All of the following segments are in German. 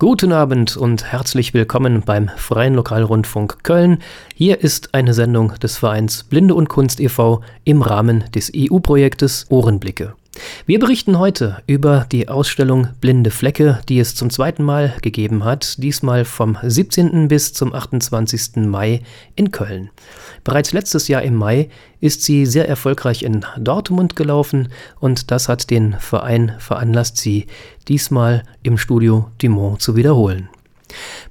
Guten Abend und herzlich willkommen beim Freien Lokalrundfunk Köln. Hier ist eine Sendung des Vereins Blinde und Kunst e.V. im Rahmen des EU-Projektes Ohrenblicke. Wir berichten heute über die Ausstellung Blinde Flecke, die es zum zweiten Mal gegeben hat, diesmal vom 17. bis zum 28. Mai in Köln. Bereits letztes Jahr im Mai ist sie sehr erfolgreich in Dortmund gelaufen und das hat den Verein veranlasst, sie diesmal im Studio Dumont zu wiederholen.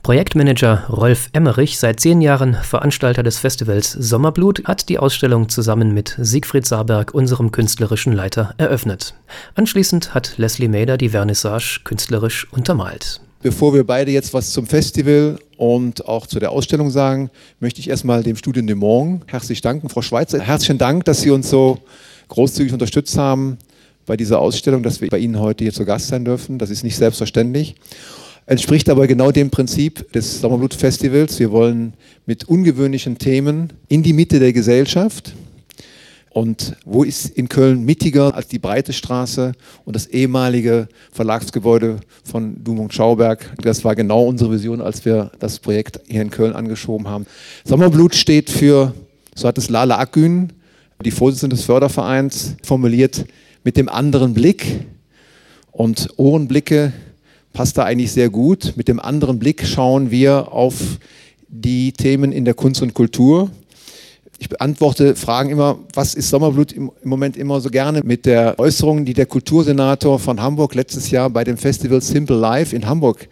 Projektmanager Rolf Emmerich, seit zehn Jahren Veranstalter des Festivals Sommerblut, hat die Ausstellung zusammen mit Siegfried Saarberg, unserem künstlerischen Leiter, eröffnet. Anschließend hat Leslie Mader die Vernissage künstlerisch untermalt. Bevor wir beide jetzt was zum Festival und auch zu der Ausstellung sagen, möchte ich erstmal dem Studio de Mont herzlich danken. Frau Schweizer, herzlichen Dank, dass Sie uns so großzügig unterstützt haben bei dieser Ausstellung, dass wir bei Ihnen heute hier zu Gast sein dürfen. Das ist nicht selbstverständlich entspricht aber genau dem Prinzip des Sommerblut-Festivals. Wir wollen mit ungewöhnlichen Themen in die Mitte der Gesellschaft. Und wo ist in Köln mittiger als die Breite Straße und das ehemalige Verlagsgebäude von Dumont Schauberg? Das war genau unsere Vision, als wir das Projekt hier in Köln angeschoben haben. Sommerblut steht für, so hat es Lala Akgün, die Vorsitzende des Fördervereins, formuliert, mit dem anderen Blick. Und Ohrenblicke passt da eigentlich sehr gut. Mit dem anderen Blick schauen wir auf die Themen in der Kunst und Kultur. Ich beantworte Fragen immer, was ist Sommerblut im Moment immer so gerne mit der Äußerung, die der Kultursenator von Hamburg letztes Jahr bei dem Festival Simple Life in Hamburg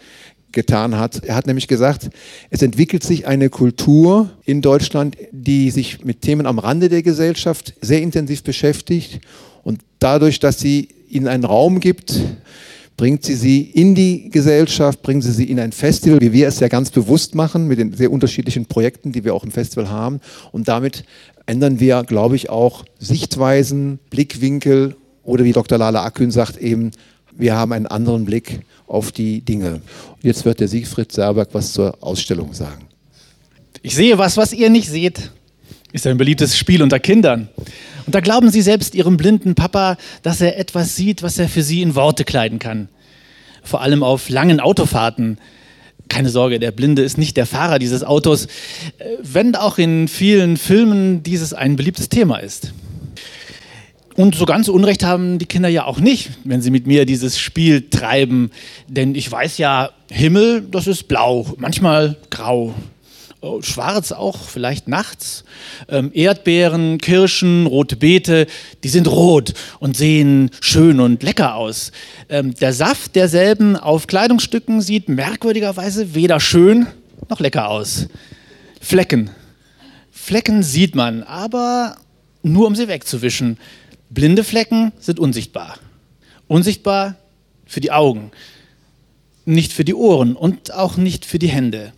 getan hat. Er hat nämlich gesagt, es entwickelt sich eine Kultur in Deutschland, die sich mit Themen am Rande der Gesellschaft sehr intensiv beschäftigt und dadurch, dass sie ihnen einen Raum gibt, bringt sie sie in die Gesellschaft, bringen sie sie in ein Festival, wie wir es ja ganz bewusst machen, mit den sehr unterschiedlichen Projekten, die wir auch im Festival haben. Und damit ändern wir, glaube ich, auch Sichtweisen, Blickwinkel oder wie Dr. Lala Akün sagt, eben, wir haben einen anderen Blick auf die Dinge. Und jetzt wird der Siegfried Serberg was zur Ausstellung sagen. Ich sehe was, was ihr nicht seht. Ist ein beliebtes Spiel unter Kindern. Und da glauben sie selbst ihrem blinden Papa, dass er etwas sieht, was er für sie in Worte kleiden kann. Vor allem auf langen Autofahrten. Keine Sorge, der Blinde ist nicht der Fahrer dieses Autos, äh, wenn auch in vielen Filmen dieses ein beliebtes Thema ist. Und so ganz Unrecht haben die Kinder ja auch nicht, wenn sie mit mir dieses Spiel treiben. Denn ich weiß ja, Himmel, das ist blau, manchmal grau, schwarz auch, vielleicht nachts. Ähm, Erdbeeren, Kirschen, rote Beete, die sind rot und sehen schön und lecker aus. Ähm, der Saft derselben auf Kleidungsstücken sieht merkwürdigerweise weder schön noch lecker aus. Flecken. Flecken sieht man, aber nur um sie wegzuwischen. Blinde Flecken sind unsichtbar. Unsichtbar für die Augen, nicht für die Ohren und auch nicht für die Hände.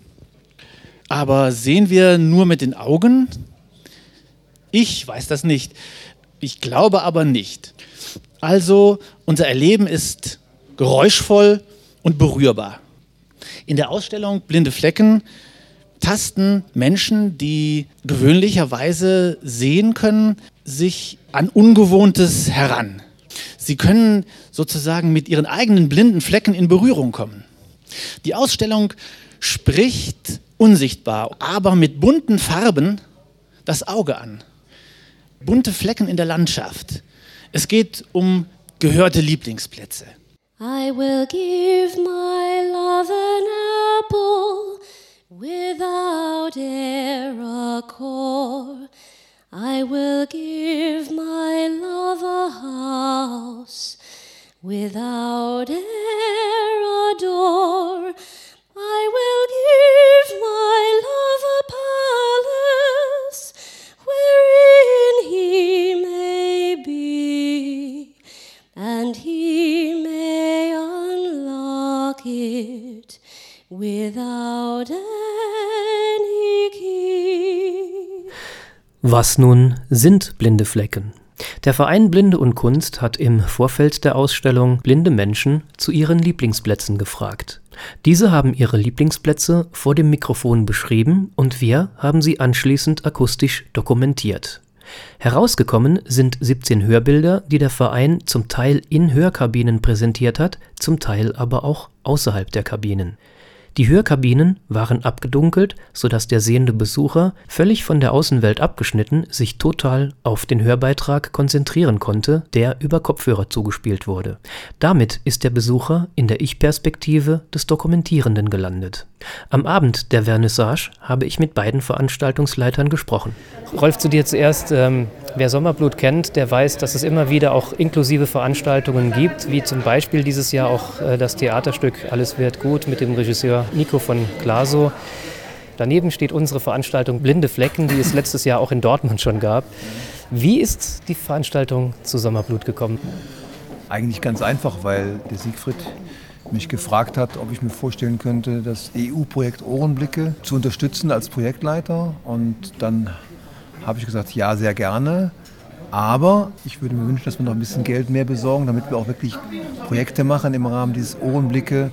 Aber sehen wir nur mit den Augen? Ich weiß das nicht. Ich glaube aber nicht. Also, unser Erleben ist geräuschvoll und berührbar. In der Ausstellung Blinde Flecken tasten Menschen, die gewöhnlicherweise sehen können, sich an Ungewohntes heran. Sie können sozusagen mit ihren eigenen blinden Flecken in Berührung kommen. Die Ausstellung spricht unsichtbar, aber mit bunten Farben das Auge an. Bunte Flecken in der Landschaft. Es geht um gehörte Lieblingsplätze. I will give my love an apple without e'er a core. I will give my love a house without e'er a door. And he it without. Was nun sind blinde Flecken? Der Verein Blinde und Kunst hat im Vorfeld der Ausstellung blinde Menschen zu ihren Lieblingsplätzen gefragt. Diese haben ihre Lieblingsplätze vor dem Mikrofon beschrieben und wir haben sie anschließend akustisch dokumentiert. Herausgekommen sind 17 Hörbilder, die der Verein zum Teil in Hörkabinen präsentiert hat, zum Teil aber auch außerhalb der Kabinen. Die Hörkabinen waren abgedunkelt, sodass der sehende Besucher, völlig von der Außenwelt abgeschnitten, sich total auf den Hörbeitrag konzentrieren konnte, der über Kopfhörer zugespielt wurde. Damit ist der Besucher in der Ich-Perspektive des Dokumentierenden gelandet. Am Abend der Vernissage habe ich mit beiden Veranstaltungsleitern gesprochen. Rolf, zu dir zuerst. Ähm, wer Sommerblut kennt, der weiß, dass es immer wieder auch inklusive Veranstaltungen gibt, wie zum Beispiel dieses Jahr auch äh, das Theaterstück Alles wird gut mit dem Regisseur Nico von Glaso. Daneben steht unsere Veranstaltung Blinde Flecken, die es letztes Jahr auch in Dortmund schon gab. Wie ist die Veranstaltung zu Sommerblut gekommen? Eigentlich ganz einfach, weil der Siegfried mich gefragt hat, ob ich mir vorstellen könnte, das EU-Projekt Ohrenblicke zu unterstützen als Projektleiter. Und dann habe ich gesagt, ja, sehr gerne. Aber ich würde mir wünschen, dass wir noch ein bisschen Geld mehr besorgen, damit wir auch wirklich Projekte machen im Rahmen dieses Ohrenblicke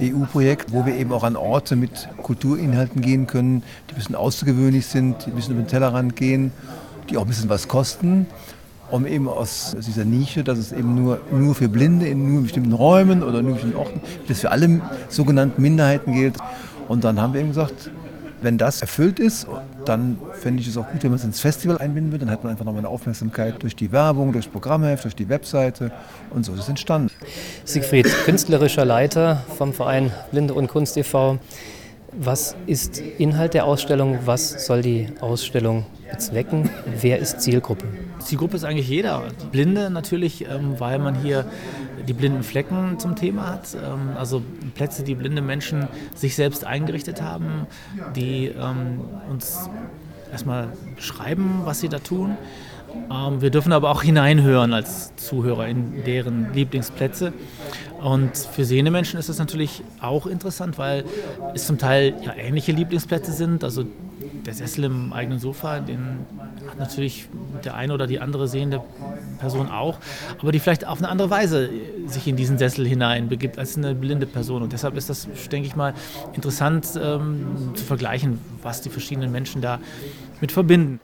EU-Projekt, wo wir eben auch an Orte mit Kulturinhalten gehen können, die ein bisschen außergewöhnlich sind, die ein bisschen über den Tellerrand gehen, die auch ein bisschen was kosten um eben aus dieser Nische, dass es eben nur, nur für Blinde in nur bestimmten Räumen oder nur in bestimmten Orten, das für alle sogenannten Minderheiten gilt. Und dann haben wir eben gesagt, wenn das erfüllt ist, dann fände ich es auch gut, wenn man es ins Festival einbinden würde. Dann hat man einfach nochmal eine Aufmerksamkeit durch die Werbung, durch das Programmheft, durch die Webseite und so ist es entstanden. Siegfried, künstlerischer Leiter vom Verein Blinde und Kunst e.V. Was ist Inhalt der Ausstellung? Was soll die Ausstellung bezwecken? Wer ist Zielgruppe? Zielgruppe ist eigentlich jeder. Blinde natürlich, ähm, weil man hier die blinden Flecken zum Thema hat. Ähm, also Plätze, die blinde Menschen sich selbst eingerichtet haben, die ähm, uns erstmal beschreiben, was sie da tun. wir dürfen aber auch hineinhören als Zuhörer in deren Lieblingsplätze. Und für sehende Menschen ist das natürlich auch interessant, weil es zum Teil ja ähnliche Lieblingsplätze sind. Also der Sessel im eigenen Sofa, den hat natürlich der eine oder die andere sehende Person auch, aber die vielleicht auf eine andere Weise sich in diesen Sessel hinein begibt als eine blinde Person. Und deshalb ist das, denke ich mal, interessant ähm, zu vergleichen, was die verschiedenen Menschen da mit verbinden.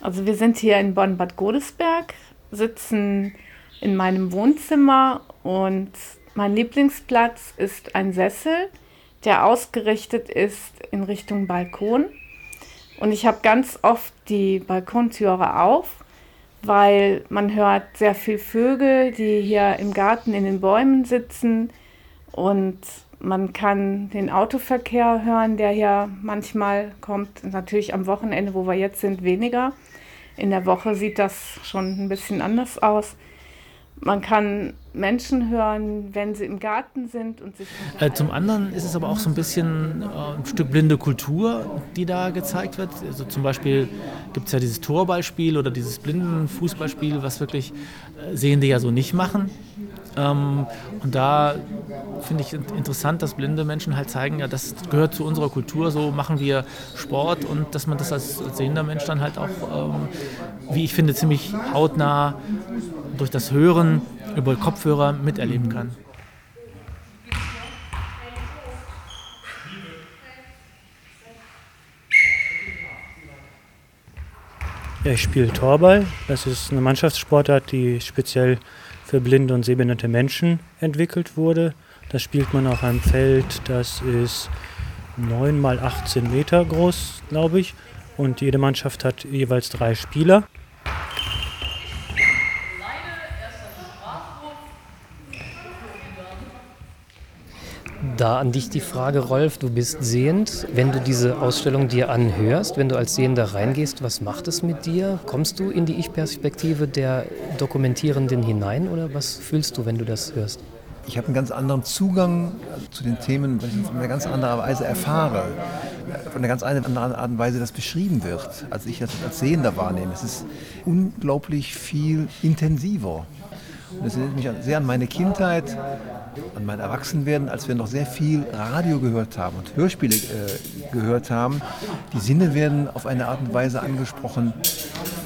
Also wir sind hier in Bonn-Bad Godesberg, sitzen in meinem Wohnzimmer und mein Lieblingsplatz ist ein Sessel, der ausgerichtet ist in Richtung Balkon. Und ich habe ganz oft die Balkontüre auf, weil man hört sehr viel Vögel, die hier im Garten in den Bäumen sitzen und man kann den Autoverkehr hören, der hier manchmal kommt. Natürlich am Wochenende, wo wir jetzt sind, weniger. In der Woche sieht das schon ein bisschen anders aus. Man kann Menschen hören, wenn sie im Garten sind und sich. Äh, zum anderen ist es aber auch so ein bisschen äh, ein Stück blinde Kultur, die da gezeigt wird. Also zum Beispiel gibt es ja dieses Torballspiel oder dieses Blindenfußballspiel, was wirklich äh, Sehende ja so nicht machen. Ähm, und da finde ich interessant, dass blinde Menschen halt zeigen, ja, das gehört zu unserer Kultur, so machen wir Sport und dass man das als, als sehender Mensch dann halt auch, ähm, wie ich finde, ziemlich hautnah durch das Hören über Kopfhörer miterleben kann. Ja, ich spiele Torball. Das ist eine Mannschaftssportart, die speziell für blinde und sehbehinderte Menschen entwickelt wurde. Das spielt man auf einem Feld, das ist 9 mal 18 Meter groß, glaube ich. Und jede Mannschaft hat jeweils drei Spieler. Da an dich die Frage, Rolf, du bist sehend. Wenn du diese Ausstellung dir anhörst, wenn du als Sehender reingehst, was macht es mit dir? Kommst du in die Ich-Perspektive der Dokumentierenden hinein oder was fühlst du, wenn du das hörst? Ich habe einen ganz anderen Zugang zu den Themen, weil ich es in einer ganz anderen Weise erfahre. Von einer ganz anderen Art und Weise das beschrieben wird, als ich das als Sehender wahrnehme. Es ist unglaublich viel intensiver. Und das erinnert mich sehr an meine Kindheit, an mein Erwachsenwerden, als wir noch sehr viel Radio gehört haben und Hörspiele äh, gehört haben. Die Sinne werden auf eine Art und Weise angesprochen,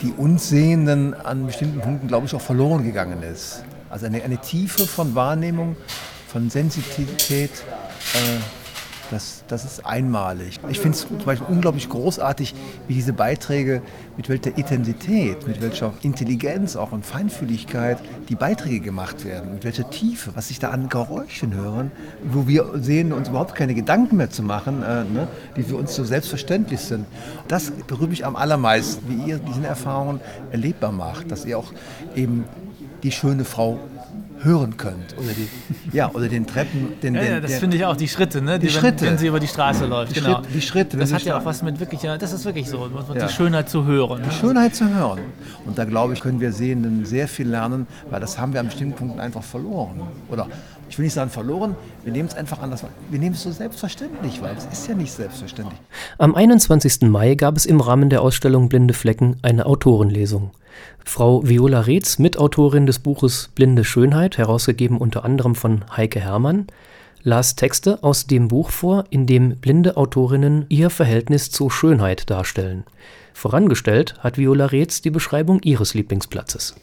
die uns Sehenden an bestimmten Punkten, glaube ich, auch verloren gegangen ist. Also eine, eine Tiefe von Wahrnehmung, von Sensitivität, äh, Das, das ist einmalig. Ich finde es zum Beispiel unglaublich großartig, wie diese Beiträge, mit welcher Intensität, mit welcher Intelligenz auch und Feinfühligkeit die Beiträge gemacht werden, mit welcher Tiefe, was sich da an Geräuschen hören, wo wir sehen, uns überhaupt keine Gedanken mehr zu machen, äh, ne, die für uns so selbstverständlich sind. Das berührt mich am allermeisten, wie ihr diese Erfahrungen erlebbar macht, dass ihr auch eben die schöne Frau hören könnt. Oder die, ja, oder den Treppen. Den, ja, den, ja, das finde ich auch, die Schritte, ne? Die, die Schritte. Wenn, wenn, sie über die Straße läuft, die genau. Schritt, die Schritte. Das hat ja auch was mit wirklich, ja, das ist wirklich so, ja. die Schönheit zu hören. Die Schönheit zu hören. Und da glaube ich, können wir Sehenden sehr viel lernen, weil das haben wir an bestimmten Punkten einfach verloren. Oder ich will nicht sagen verloren, wir nehmen es einfach anders. Wir nehmen es so selbstverständlich, weil es ist ja nicht selbstverständlich. Am 21. Mai gab es im Rahmen der Ausstellung Blinde Flecken eine Autorenlesung. Frau Viola Reetz, Mitautorin des Buches Blinde Schönheit, herausgegeben unter anderem von Heike Herrmann, las Texte aus dem Buch vor, in dem blinde Autorinnen ihr Verhältnis zur Schönheit darstellen. Vorangestellt hat Viola Reetz die Beschreibung ihres Lieblingsplatzes.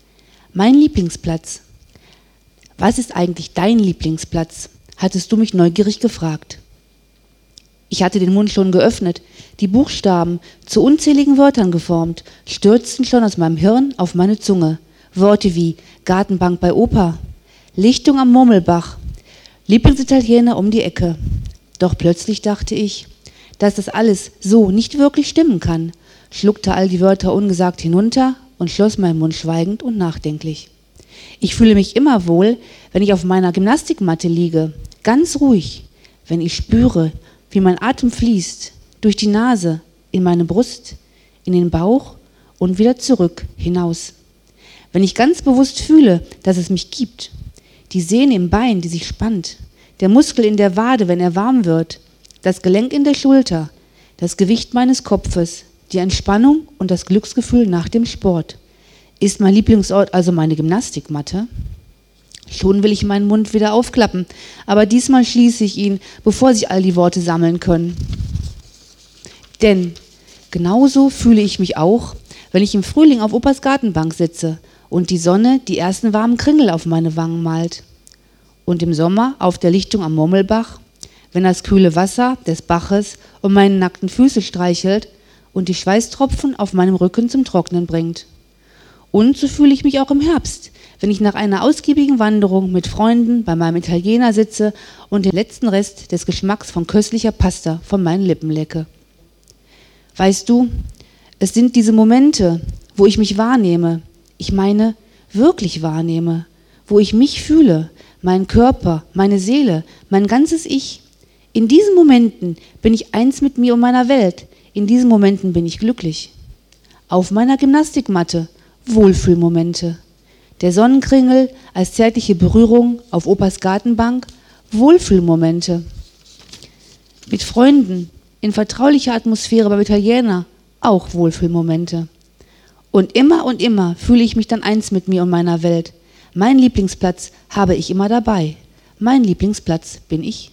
Mein Lieblingsplatz. Was ist eigentlich dein Lieblingsplatz? hattest du mich neugierig gefragt. Ich hatte den Mund schon geöffnet, die Buchstaben, zu unzähligen Wörtern geformt, stürzten schon aus meinem Hirn auf meine Zunge. Worte wie Gartenbank bei Opa, Lichtung am Murmelbach, Lieblingsitaliener um die Ecke. Doch plötzlich dachte ich, dass das alles so nicht wirklich stimmen kann, schluckte all die Wörter ungesagt hinunter und schloss meinen Mund schweigend und nachdenklich. Ich fühle mich immer wohl, wenn ich auf meiner Gymnastikmatte liege, ganz ruhig, wenn ich spüre, wie mein Atem fließt, durch die Nase, in meine Brust, in den Bauch und wieder zurück hinaus. Wenn ich ganz bewusst fühle, dass es mich gibt, die Sehne im Bein, die sich spannt, der Muskel in der Wade, wenn er warm wird, das Gelenk in der Schulter, das Gewicht meines Kopfes, die Entspannung und das Glücksgefühl nach dem Sport. Ist mein Lieblingsort also meine Gymnastikmatte? Schon will ich meinen Mund wieder aufklappen, aber diesmal schließe ich ihn, bevor sich all die Worte sammeln können. Denn genauso fühle ich mich auch, wenn ich im Frühling auf Opas Gartenbank sitze und die Sonne die ersten warmen Kringel auf meine Wangen malt. Und im Sommer auf der Lichtung am Murmelbach, wenn das kühle Wasser des Baches um meine nackten Füße streichelt und die Schweißtropfen auf meinem Rücken zum Trocknen bringt. Und so fühle ich mich auch im Herbst, wenn ich nach einer ausgiebigen Wanderung mit Freunden bei meinem Italiener sitze und den letzten Rest des Geschmacks von köstlicher Pasta von meinen Lippen lecke. Weißt du, es sind diese Momente, wo ich mich wahrnehme, ich meine wirklich wahrnehme, wo ich mich fühle, meinen Körper, meine Seele, mein ganzes Ich. In diesen Momenten bin ich eins mit mir und meiner Welt. In diesen Momenten bin ich glücklich. Auf meiner Gymnastikmatte Wohlfühlmomente. Der Sonnenkringel als zärtliche Berührung auf Opas Gartenbank Wohlfühlmomente. Mit Freunden in vertraulicher Atmosphäre beim Italiener auch Wohlfühlmomente. Und immer und immer fühle ich mich dann eins mit mir und meiner Welt. Mein Lieblingsplatz habe ich immer dabei. Mein Lieblingsplatz bin ich.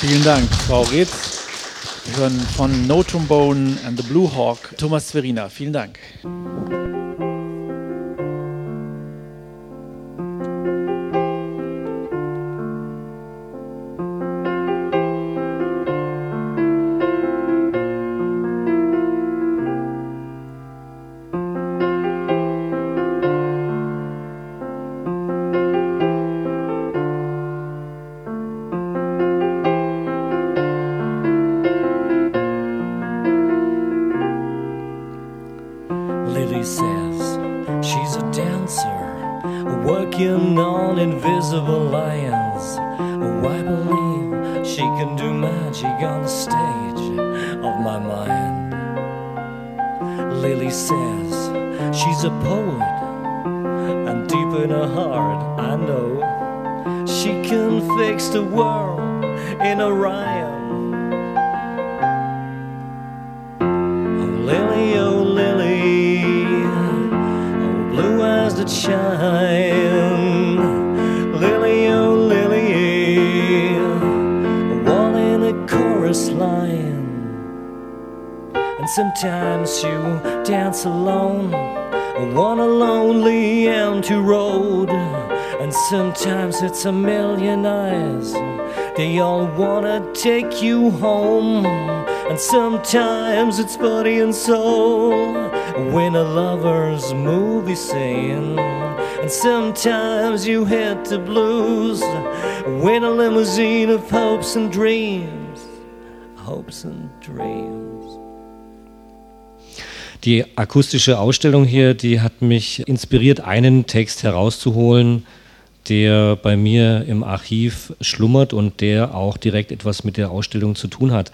Vielen Dank, Frau Reetz. Hören von No Trombone and the Blue Hawk Thomas Zverina. Vielen Dank. She's a poet, and deep in her heart, I know she can fix the world in a rhyme. Oh, Lily, oh, Lily, oh, blue eyes that shine. Lily, oh, Lily, one in a chorus line. And sometimes you dance alone on a lonely empty road. And sometimes it's a million eyes. They all wanna take you home. And sometimes it's body and soul. When a lover's movie scene. And sometimes you hit the blues. When a limousine of hopes and dreams. Hopes and dreams. Die akustische Ausstellung hier, die hat mich inspiriert, einen Text herauszuholen, der bei mir im Archiv schlummert und der auch direkt etwas mit der Ausstellung zu tun hat.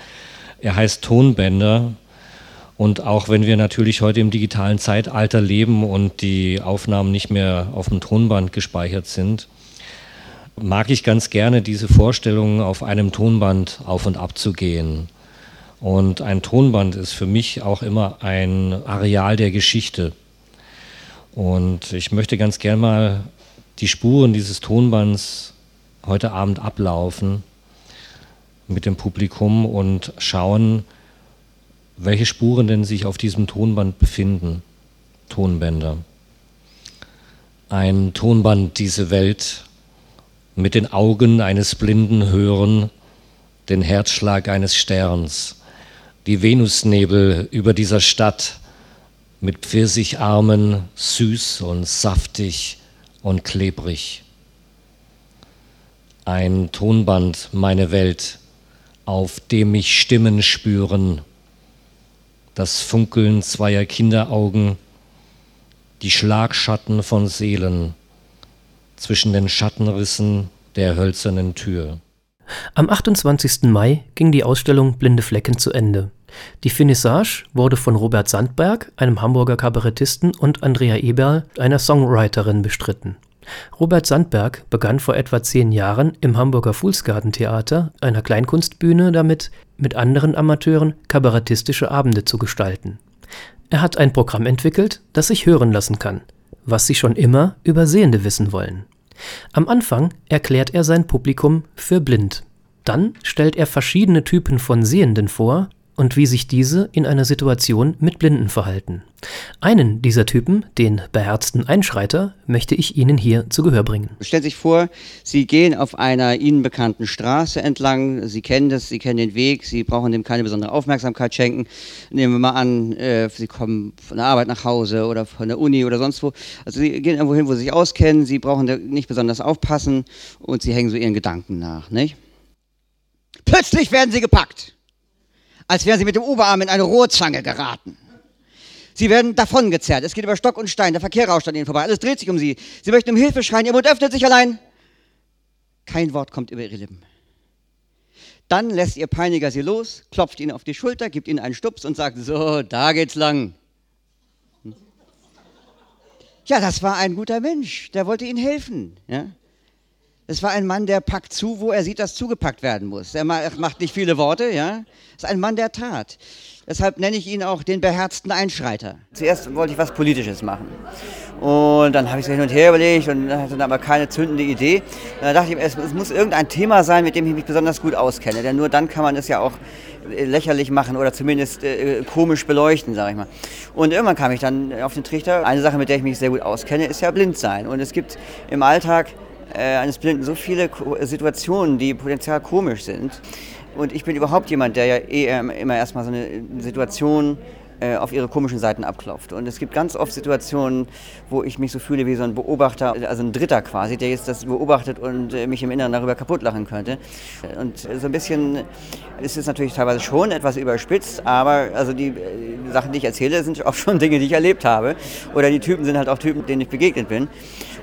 Er heißt Tonbänder. Und auch wenn wir natürlich heute im digitalen Zeitalter leben und die Aufnahmen nicht mehr auf dem Tonband gespeichert sind, mag ich ganz gerne diese Vorstellung, auf einem Tonband auf und ab zu gehen. Und ein Tonband ist für mich auch immer ein Areal der Geschichte. Und ich möchte ganz gern mal die Spuren dieses Tonbands heute Abend ablaufen mit dem Publikum und schauen, welche Spuren denn sich auf diesem Tonband befinden. Tonbänder. Ein Tonband, diese Welt, mit den Augen eines Blinden hören, den Herzschlag eines Sterns, die Venusnebel über dieser Stadt mit Pfirsicharmen, süß und saftig und klebrig. Ein Tonband, meine Welt, auf dem mich Stimmen spüren, das Funkeln zweier Kinderaugen, die Schlagschatten von Seelen zwischen den Schattenrissen der hölzernen Tür. Am 28. Mai ging die Ausstellung Blinde Flecken zu Ende. Die Finissage wurde von Robert Sandberg, einem Hamburger Kabarettisten, und Andrea Eberl, einer Songwriterin, bestritten. Robert Sandberg begann vor etwa zehn Jahren im Hamburger Fuhlsgarten-Theater, einer Kleinkunstbühne, damit, mit anderen Amateuren kabarettistische Abende zu gestalten. Er hat ein Programm entwickelt, das sich hören lassen kann, was Sie schon immer über Sehende wissen wollen. Am Anfang erklärt er sein Publikum für blind. Dann stellt er verschiedene Typen von Sehenden vor und wie sich diese in einer Situation mit Blinden verhalten. Einen dieser Typen, den beherzten Einschreiter, möchte ich Ihnen hier zu Gehör bringen. Stellen Sie sich vor, Sie gehen auf einer Ihnen bekannten Straße entlang, Sie kennen das, Sie kennen den Weg, Sie brauchen dem keine besondere Aufmerksamkeit schenken. Nehmen wir mal an, äh, Sie kommen von der Arbeit nach Hause oder von der Uni oder sonst wo. Also Sie gehen irgendwo hin, wo Sie sich auskennen, Sie brauchen nicht besonders aufpassen und Sie hängen so Ihren Gedanken nach, nicht? Plötzlich werden Sie gepackt als wären sie mit dem Oberarm in eine Rohrzange geraten. Sie werden davongezerrt. Es geht über Stock und Stein. Der Verkehr rauscht an ihnen vorbei. Alles dreht sich um sie. Sie möchten um Hilfe schreien. Ihr Mund öffnet sich allein. Kein Wort kommt über ihre Lippen. Dann lässt ihr Peiniger sie los, klopft ihnen auf die Schulter, gibt ihnen einen Stups und sagt: So, da geht's lang. Ja, das war ein guter Mensch. Der wollte ihnen helfen. Ja? Es war ein Mann, der packt zu, wo er sieht, dass zugepackt werden muss. Er macht nicht viele Worte, ja. Es ist ein Mann der Tat. Deshalb nenne ich ihn auch den beherzten Einschreiter. Zuerst wollte ich was Politisches machen. Und dann habe ich so hin und her überlegt und hatte dann aber keine zündende Idee. dann dachte ich, es, es muss irgendein Thema sein, mit dem ich mich besonders gut auskenne. Denn nur dann kann man es ja auch äh, lächerlich machen oder zumindest äh, komisch beleuchten, sage ich mal. Und irgendwann kam ich dann auf den Trichter. Eine Sache, mit der ich mich sehr gut auskenne, ist ja blind sein. Und es gibt im Alltag äh, eines Blinden so viele Situationen, die potenziell komisch sind. Und ich bin überhaupt jemand, der ja eh immer erstmal so eine Situation äh, auf ihre komischen Seiten abklopft. Und es gibt ganz oft Situationen, wo ich mich so fühle wie so ein Beobachter, also ein Dritter quasi, der jetzt das beobachtet und äh, mich im Inneren darüber kaputt lachen könnte. Und so ein bisschen ist es natürlich teilweise schon etwas überspitzt, aber also die, die Sachen, die ich erzähle, sind auch schon Dinge, die ich erlebt habe. Oder die Typen sind halt auch Typen, denen ich begegnet bin.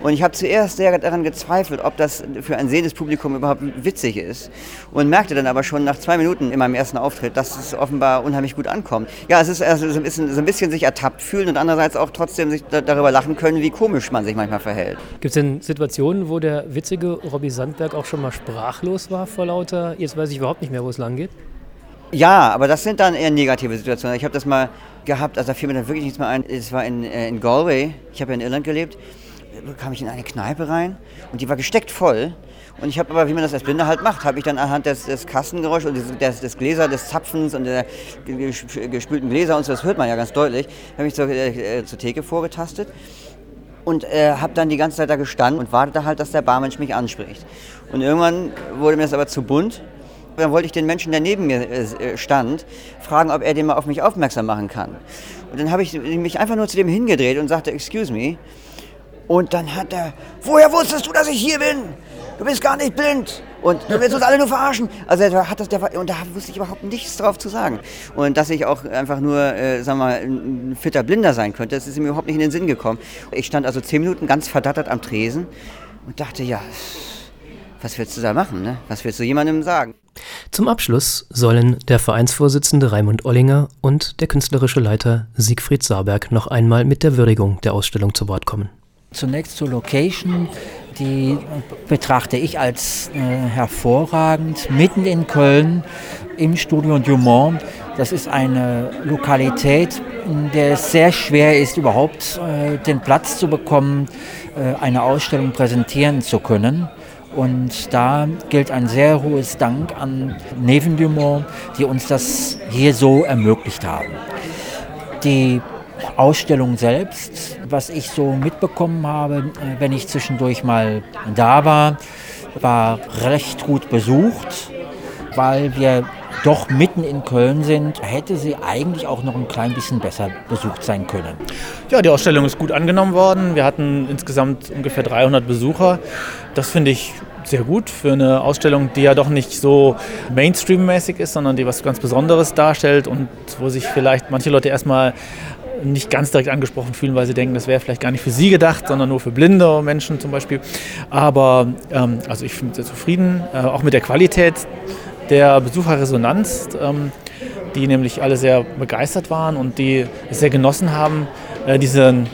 Und ich habe zuerst sehr daran gezweifelt, ob das für ein sehendes Publikum überhaupt witzig ist. Und merkte dann aber schon nach zwei Minuten in meinem ersten Auftritt, dass es offenbar unheimlich gut ankommt. Ja, es ist also so ein bisschen, so ein bisschen sich ertappt fühlen und andererseits auch trotzdem sich darüber lachen können, wie komisch man sich manchmal verhält. Gibt es denn Situationen, wo der witzige Robbie Sandberg auch schon mal sprachlos war vor lauter, jetzt weiß ich überhaupt nicht mehr, wo es lang geht? Ja, aber das sind dann eher negative Situationen. Ich habe das mal gehabt, also da fiel mir dann wirklich nichts mehr ein. Es war in, äh, in Galway, ich habe ja in Irland gelebt kam ich in eine Kneipe rein und die war gesteckt voll. Und ich habe aber, wie man das als Blinder halt macht, habe ich dann anhand des, des Kassengeräuschs und des, des, des, Gläser, des Zapfens und der gespülten Gläser und so, das hört man ja ganz deutlich, habe ich zur, äh, zur Theke vorgetastet. und äh, habe dann die ganze Zeit da gestanden und wartete halt, dass der Barmensch mich anspricht. Und irgendwann wurde mir das aber zu bunt. Dann wollte ich den Menschen, der neben mir äh, stand, fragen, ob er den mal auf mich aufmerksam machen kann. Und dann habe ich mich einfach nur zu dem hingedreht und sagte, excuse me. Und dann hat er, woher wusstest du, dass ich hier bin? Du bist gar nicht blind und du willst uns alle nur verarschen. Also er hat das, der, und da wusste ich überhaupt nichts drauf zu sagen. Und dass ich auch einfach nur, äh, sag mal, ein fitter Blinder sein könnte, das ist mir überhaupt nicht in den Sinn gekommen. Ich stand also zehn Minuten ganz verdattert am Tresen und dachte, ja, was willst du da machen? Ne? Was willst du jemandem sagen? Zum Abschluss sollen der Vereinsvorsitzende Raimund Ollinger und der künstlerische Leiter Siegfried Saarberg noch einmal mit der Würdigung der Ausstellung zu Wort kommen. Zunächst zur Location. Die betrachte ich als äh, hervorragend. Mitten in Köln im Studio Dumont. Das ist eine Lokalität, in der es sehr schwer ist, überhaupt äh, den Platz zu bekommen, äh, eine Ausstellung präsentieren zu können. Und da gilt ein sehr hohes Dank an Neven Dumont, die uns das hier so ermöglicht haben. Die Ausstellung selbst, was ich so mitbekommen habe, äh, wenn ich zwischendurch mal da war, war recht gut besucht, weil wir doch mitten in Köln sind, hätte sie eigentlich auch noch ein klein bisschen besser besucht sein können. Ja, die Ausstellung ist gut angenommen worden. Wir hatten insgesamt ungefähr 300 Besucher. Das finde ich sehr gut für eine Ausstellung, die ja doch nicht so Mainstream-mäßig ist, sondern die was ganz Besonderes darstellt und wo sich vielleicht manche Leute erstmal nicht ganz direkt angesprochen fühlen, weil sie denken, das wäre vielleicht gar nicht für sie gedacht, sondern nur für blinde Menschen zum Beispiel. Aber ähm, also ich bin sehr zufrieden, äh, auch mit der Qualität der Besucherresonanz, ähm, die nämlich alle sehr begeistert waren und die es sehr genossen haben, äh, diesen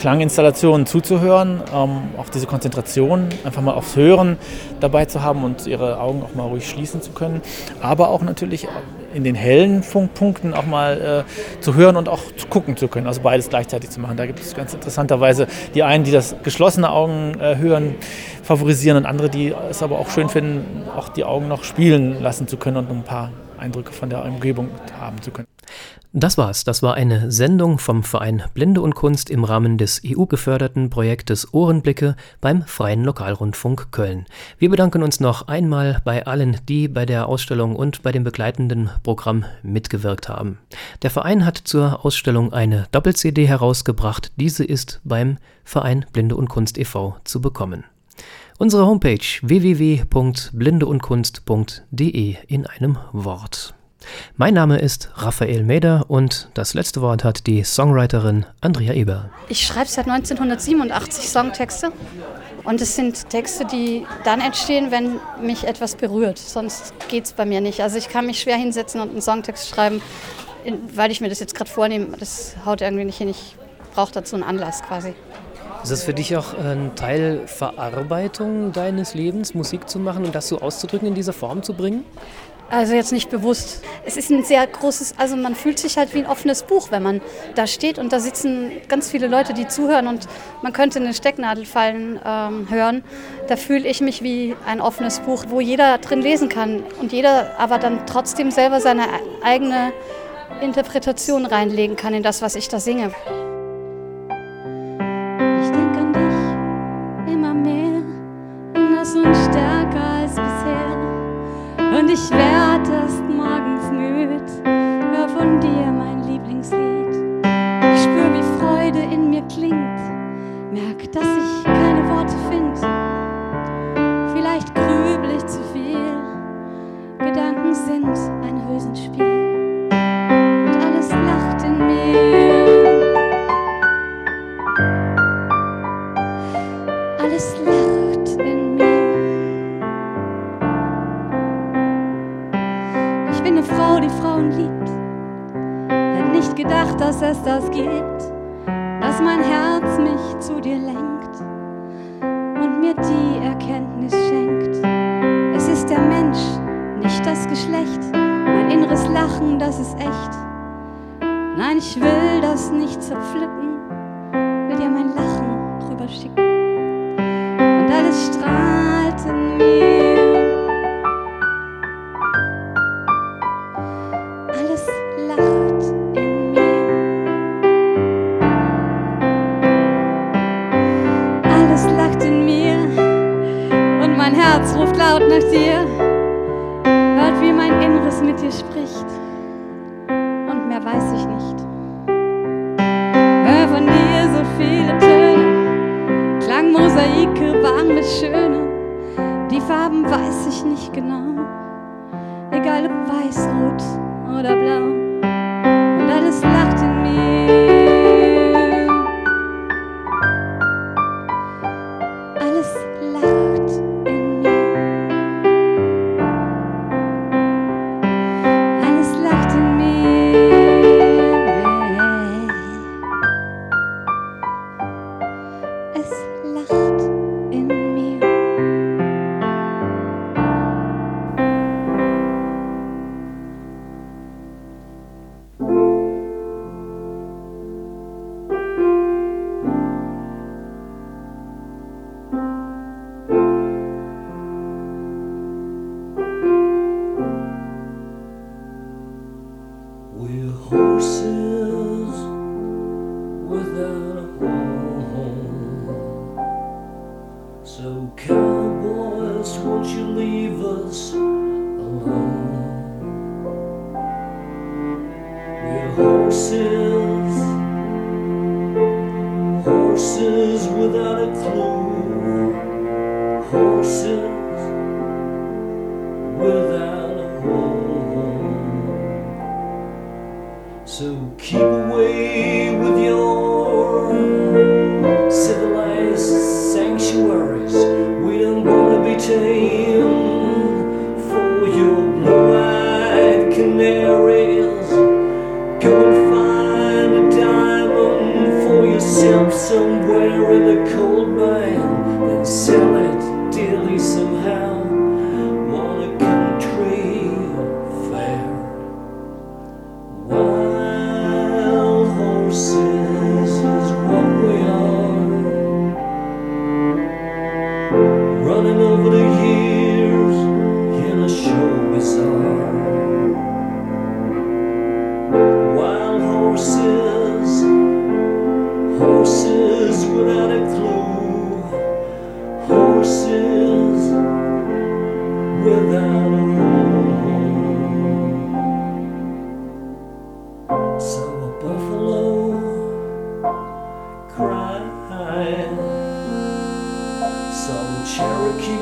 Klanginstallationen zuzuhören, ähm, auch diese Konzentration, einfach mal aufs Hören dabei zu haben und ihre Augen auch mal ruhig schließen zu können. Aber auch natürlich in den hellen Funkpunkten auch mal äh, zu hören und auch zu gucken zu können, also beides gleichzeitig zu machen. Da gibt es ganz interessanterweise die einen, die das geschlossene Augen äh, hören favorisieren und andere, die es aber auch schön finden, auch die Augen noch spielen lassen zu können und ein paar Eindrücke von der Umgebung haben zu können. Das war's. Das war eine Sendung vom Verein Blinde und Kunst im Rahmen des EU-geförderten Projektes Ohrenblicke beim Freien Lokalrundfunk Köln. Wir bedanken uns noch einmal bei allen, die bei der Ausstellung und bei dem begleitenden Programm mitgewirkt haben. Der Verein hat zur Ausstellung eine Doppel-CD herausgebracht. Diese ist beim Verein Blinde und Kunst e.V. zu bekommen. Unsere Homepage www.blindeundkunst.de in einem Wort. Mein Name ist Raphael Meder und das letzte Wort hat die Songwriterin Andrea Eber. Ich schreibe seit 1987 Songtexte und es sind Texte, die dann entstehen, wenn mich etwas berührt. Sonst geht es bei mir nicht. Also ich kann mich schwer hinsetzen und einen Songtext schreiben, weil ich mir das jetzt gerade vornehme. Das haut irgendwie nicht hin. Ich brauche dazu einen Anlass quasi. Ist das für dich auch ein Teil Verarbeitung deines Lebens, Musik zu machen und das so auszudrücken, in dieser Form zu bringen? Also jetzt nicht bewusst. Es ist ein sehr großes, also man fühlt sich halt wie ein offenes Buch, wenn man da steht und da sitzen ganz viele Leute, die zuhören und man könnte eine Stecknadel fallen ähm, hören. Da fühle ich mich wie ein offenes Buch, wo jeder drin lesen kann und jeder aber dann trotzdem selber seine eigene Interpretation reinlegen kann in das, was ich da singe. Gott nach dir. Hört, wie mein Inneres mit dir spricht. Und mehr weiß ich nicht. Hör von dir so viele Töne. Klangmosaike, warme, schöne. Die Farben weiß ich nicht genau. Egal ob weiß, rot oder blau.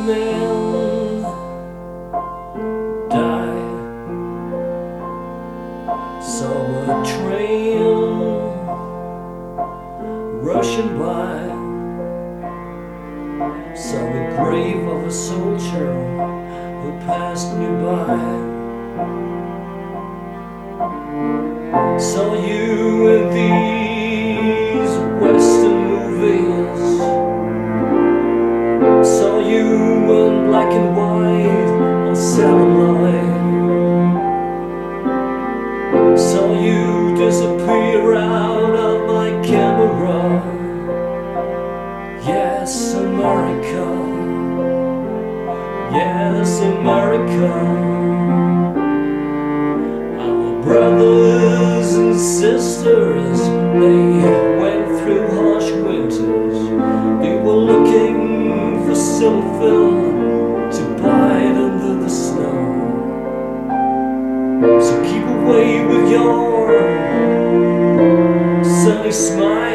smell Brothers and sisters, they went through harsh winters. They were looking for silver to bide under the snow. So keep away with your sunny smile.